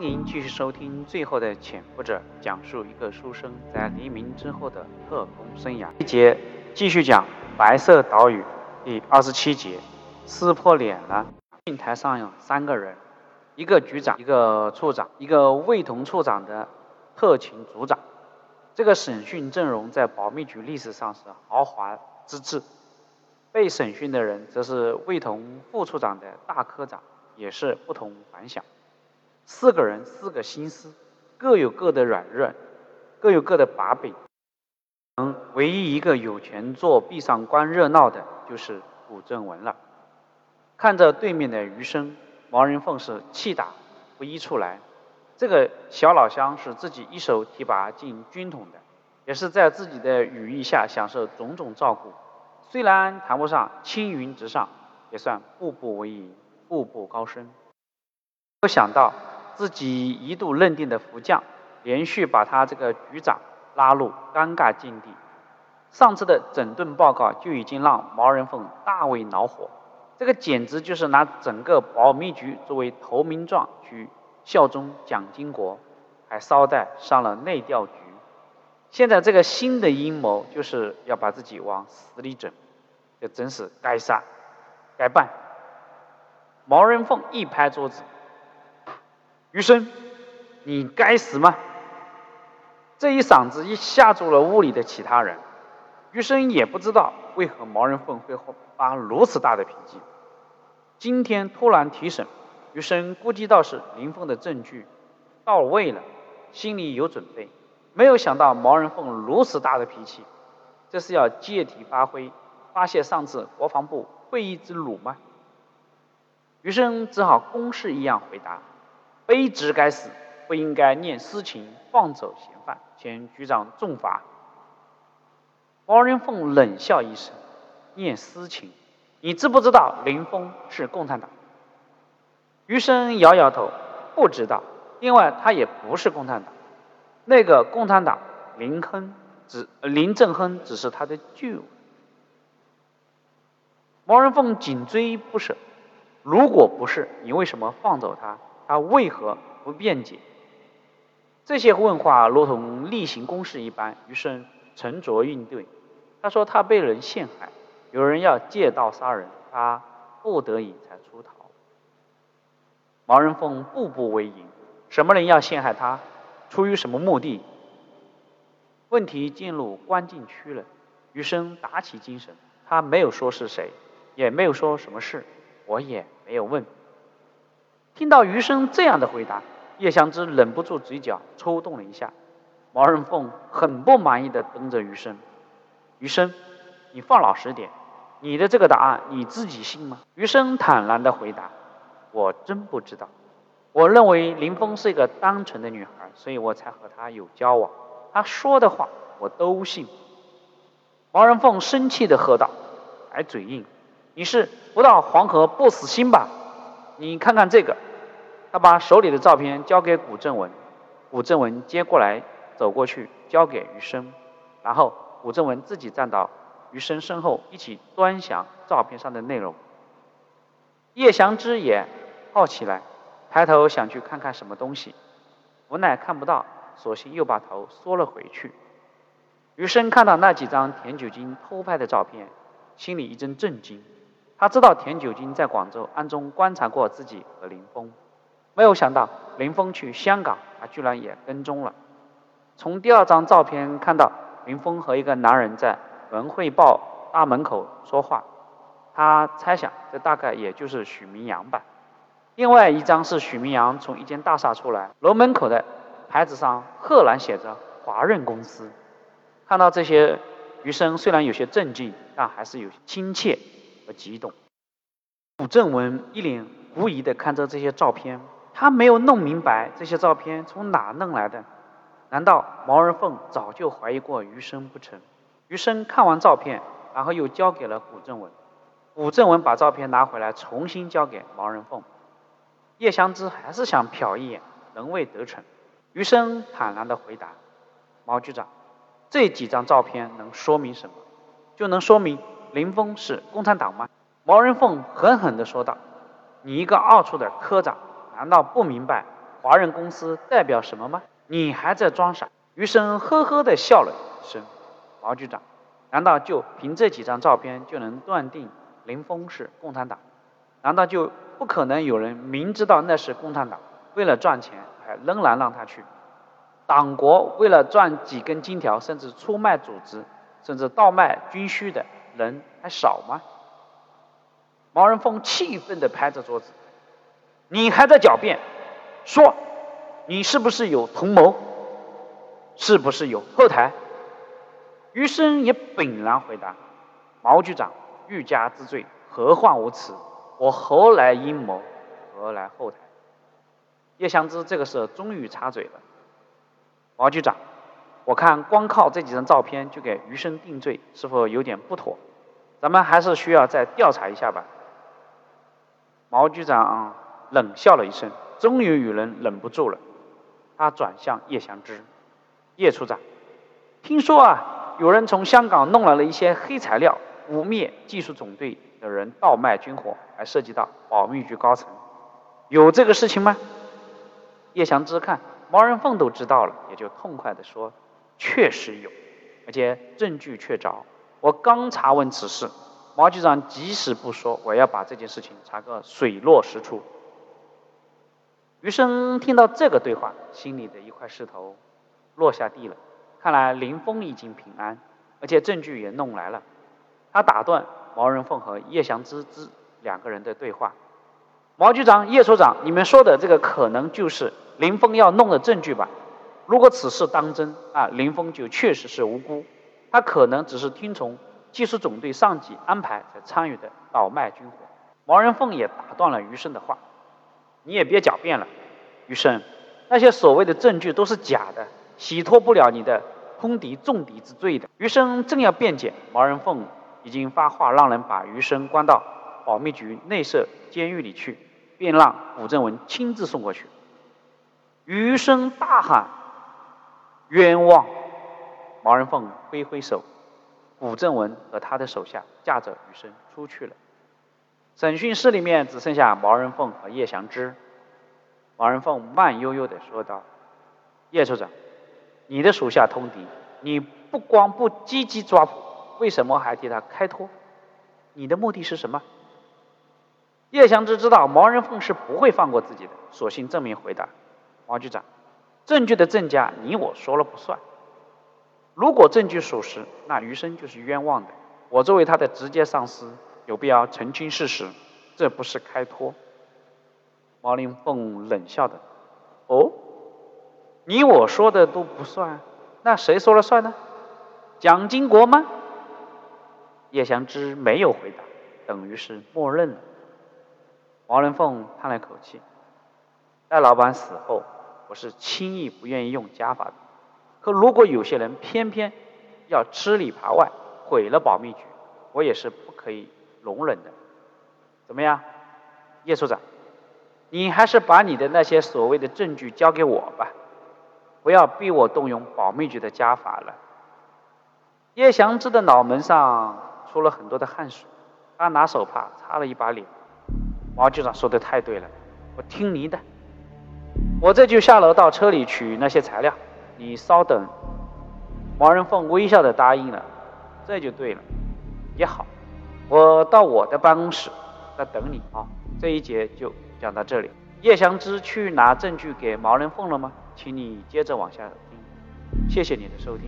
欢迎继续收听《最后的潜伏者》，讲述一个书生在黎明之后的特工生涯。一节继续讲《白色岛屿》第二十七节，撕破脸了。镜台上有三个人，一个局长，一个处长，一个未同处长的特勤组长。这个审讯阵容在保密局历史上是豪华之至。被审讯的人则是未同副处长的大科长，也是不同凡响。四个人，四个心思，各有各的软弱，各有各的把柄。嗯，唯一一个有权坐壁上观热闹的，就是古正文了。看着对面的余生，毛人凤是气打不一处来。这个小老乡是自己一手提拔进军统的，也是在自己的羽翼下享受种种照顾。虽然谈不上青云直上，也算步步为营，步步高升。没有想到。自己一度认定的副将，连续把他这个局长拉入尴尬境地。上次的整顿报告就已经让毛人凤大为恼火，这个简直就是拿整个保密局作为投名状去效忠蒋经国，还捎带上了内调局。现在这个新的阴谋就是要把自己往死里整，这真是该杀该办。毛人凤一拍桌子。余生，你该死吗？这一嗓子一吓住了屋里的其他人。余生也不知道为何毛人凤会发如此大的脾气。今天突然提审，余生估计到是林凤的证据到位了，心里有准备。没有想到毛人凤如此大的脾气，这是要借题发挥，发泄上次国防部会议之辱吗？余生只好公式一样回答。卑职该死，不应该念私情放走嫌犯，请局长重罚。毛人凤冷笑一声：“念私情？你知不知道林峰是共产党？”余生摇摇头：“不知道。另外，他也不是共产党。那个共产党林亨只林正亨只是他的旧。”毛人凤紧追不舍：“如果不是，你为什么放走他？”他为何不辩解？这些问话如同例行公事一般，余生沉着应对。他说他被人陷害，有人要借刀杀人，他不得已才出逃。毛人凤步步为营，什么人要陷害他？出于什么目的？问题进入关键区了。余生打起精神，他没有说是谁，也没有说什么事，我也没有问。听到余生这样的回答，叶湘之忍不住嘴角抽动了一下。毛人凤很不满意的瞪着余生：“余生，你放老实点，你的这个答案你自己信吗？”余生坦然的回答：“我真不知道。我认为林峰是一个单纯的女孩，所以我才和她有交往。她说的话我都信。”毛人凤生气的喝道：“还嘴硬？你是不到黄河不死心吧？你看看这个。”他把手里的照片交给古正文，古正文接过来，走过去交给余生，然后古正文自己站到余生身后，一起端详照片上的内容。叶祥之也好奇来，抬头想去看看什么东西，无奈看不到，索性又把头缩了回去。余生看到那几张田九金偷拍的照片，心里一阵震惊。他知道田九金在广州暗中观察过自己和林峰。没有想到林峰去香港，他居然也跟踪了。从第二张照片看到林峰和一个男人在文汇报大门口说话，他猜想这大概也就是许明阳吧。另外一张是许明阳从一间大厦出来，楼门口的牌子上赫然写着华润公司。看到这些，余生虽然有些震惊，但还是有些亲切和激动。古正文一脸狐疑地看着这些照片。他没有弄明白这些照片从哪弄来的？难道毛人凤早就怀疑过余生不成？余生看完照片，然后又交给了古正文。古正文把照片拿回来，重新交给毛人凤。叶湘之还是想瞟一眼，仍未得逞。余生坦然地回答：“毛局长，这几张照片能说明什么？就能说明林峰是共产党吗？”毛人凤狠狠地说道：“你一个二处的科长！”难道不明白华人公司代表什么吗？你还在装傻？余生呵呵的笑了一声。毛局长，难道就凭这几张照片就能断定林峰是共产党？难道就不可能有人明知道那是共产党，为了赚钱还仍然让他去？党国为了赚几根金条，甚至出卖组织，甚至倒卖军需的人还少吗？毛人凤气愤地拍着桌子：“你还在狡辩？说，你是不是有同谋？是不是有后台？”余生也本然回答：“毛局长欲加之罪，何患无辞？我何来阴谋？何来后台？”叶湘之这个时候终于插嘴了。毛局长，我看光靠这几张照片就给余生定罪，是否有点不妥？咱们还是需要再调查一下吧。毛局长冷笑了一声，终于有人忍不住了，他转向叶祥之：“叶处长，听说啊，有人从香港弄来了一些黑材料，污蔑技术总队的人倒卖军火，还涉及到保密局高层，有这个事情吗？”叶祥之看。毛人凤都知道了，也就痛快地说：“确实有，而且证据确凿。我刚查问此事，毛局长即使不说，我要把这件事情查个水落石出。”余生听到这个对话，心里的一块石头落下地了。看来林峰已经平安，而且证据也弄来了。他打断毛人凤和叶祥之之两个人的对话：“毛局长、叶所长，你们说的这个可能就是……”林峰要弄的证据吧，如果此事当真啊，林峰就确实是无辜，他可能只是听从技术总队上级安排才参与的倒卖军火。毛人凤也打断了余生的话：“你也别狡辩了，余生，那些所谓的证据都是假的，洗脱不了你的通敌重敌之罪的。”余生正要辩解，毛人凤已经发话让人把余生关到保密局内设监狱里去，便让古正文亲自送过去。余生大喊：“冤枉！”毛人凤挥挥手，古正文和他的手下驾着余生出去了。审讯室里面只剩下毛人凤和叶祥之。毛人凤慢悠悠地说道：“叶处长，你的属下通敌，你不光不积极抓捕，为什么还替他开脱？你的目的是什么？”叶祥之知道毛人凤是不会放过自己的，索性正面回答。王局长，证据的真假你我说了不算。如果证据属实，那余生就是冤枉的。我作为他的直接上司，有必要澄清事实，这不是开脱。毛林凤冷笑的：“哦，你我说的都不算，那谁说了算呢？蒋经国吗？”叶祥之没有回答，等于是默认了。毛林凤叹了口气：“戴老板死后。”我是轻易不愿意用家法的，可如果有些人偏偏要吃里扒外，毁了保密局，我也是不可以容忍的。怎么样，叶处长，你还是把你的那些所谓的证据交给我吧，不要逼我动用保密局的家法了。叶祥之的脑门上出了很多的汗水，他拿手帕擦了一把脸。毛局长说的太对了，我听你的。我这就下楼到车里取那些材料，你稍等。毛人凤微笑的答应了，这就对了，也好，我到我的办公室在等你啊。这一节就讲到这里。叶祥之去拿证据给毛人凤了吗？请你接着往下听。谢谢你的收听。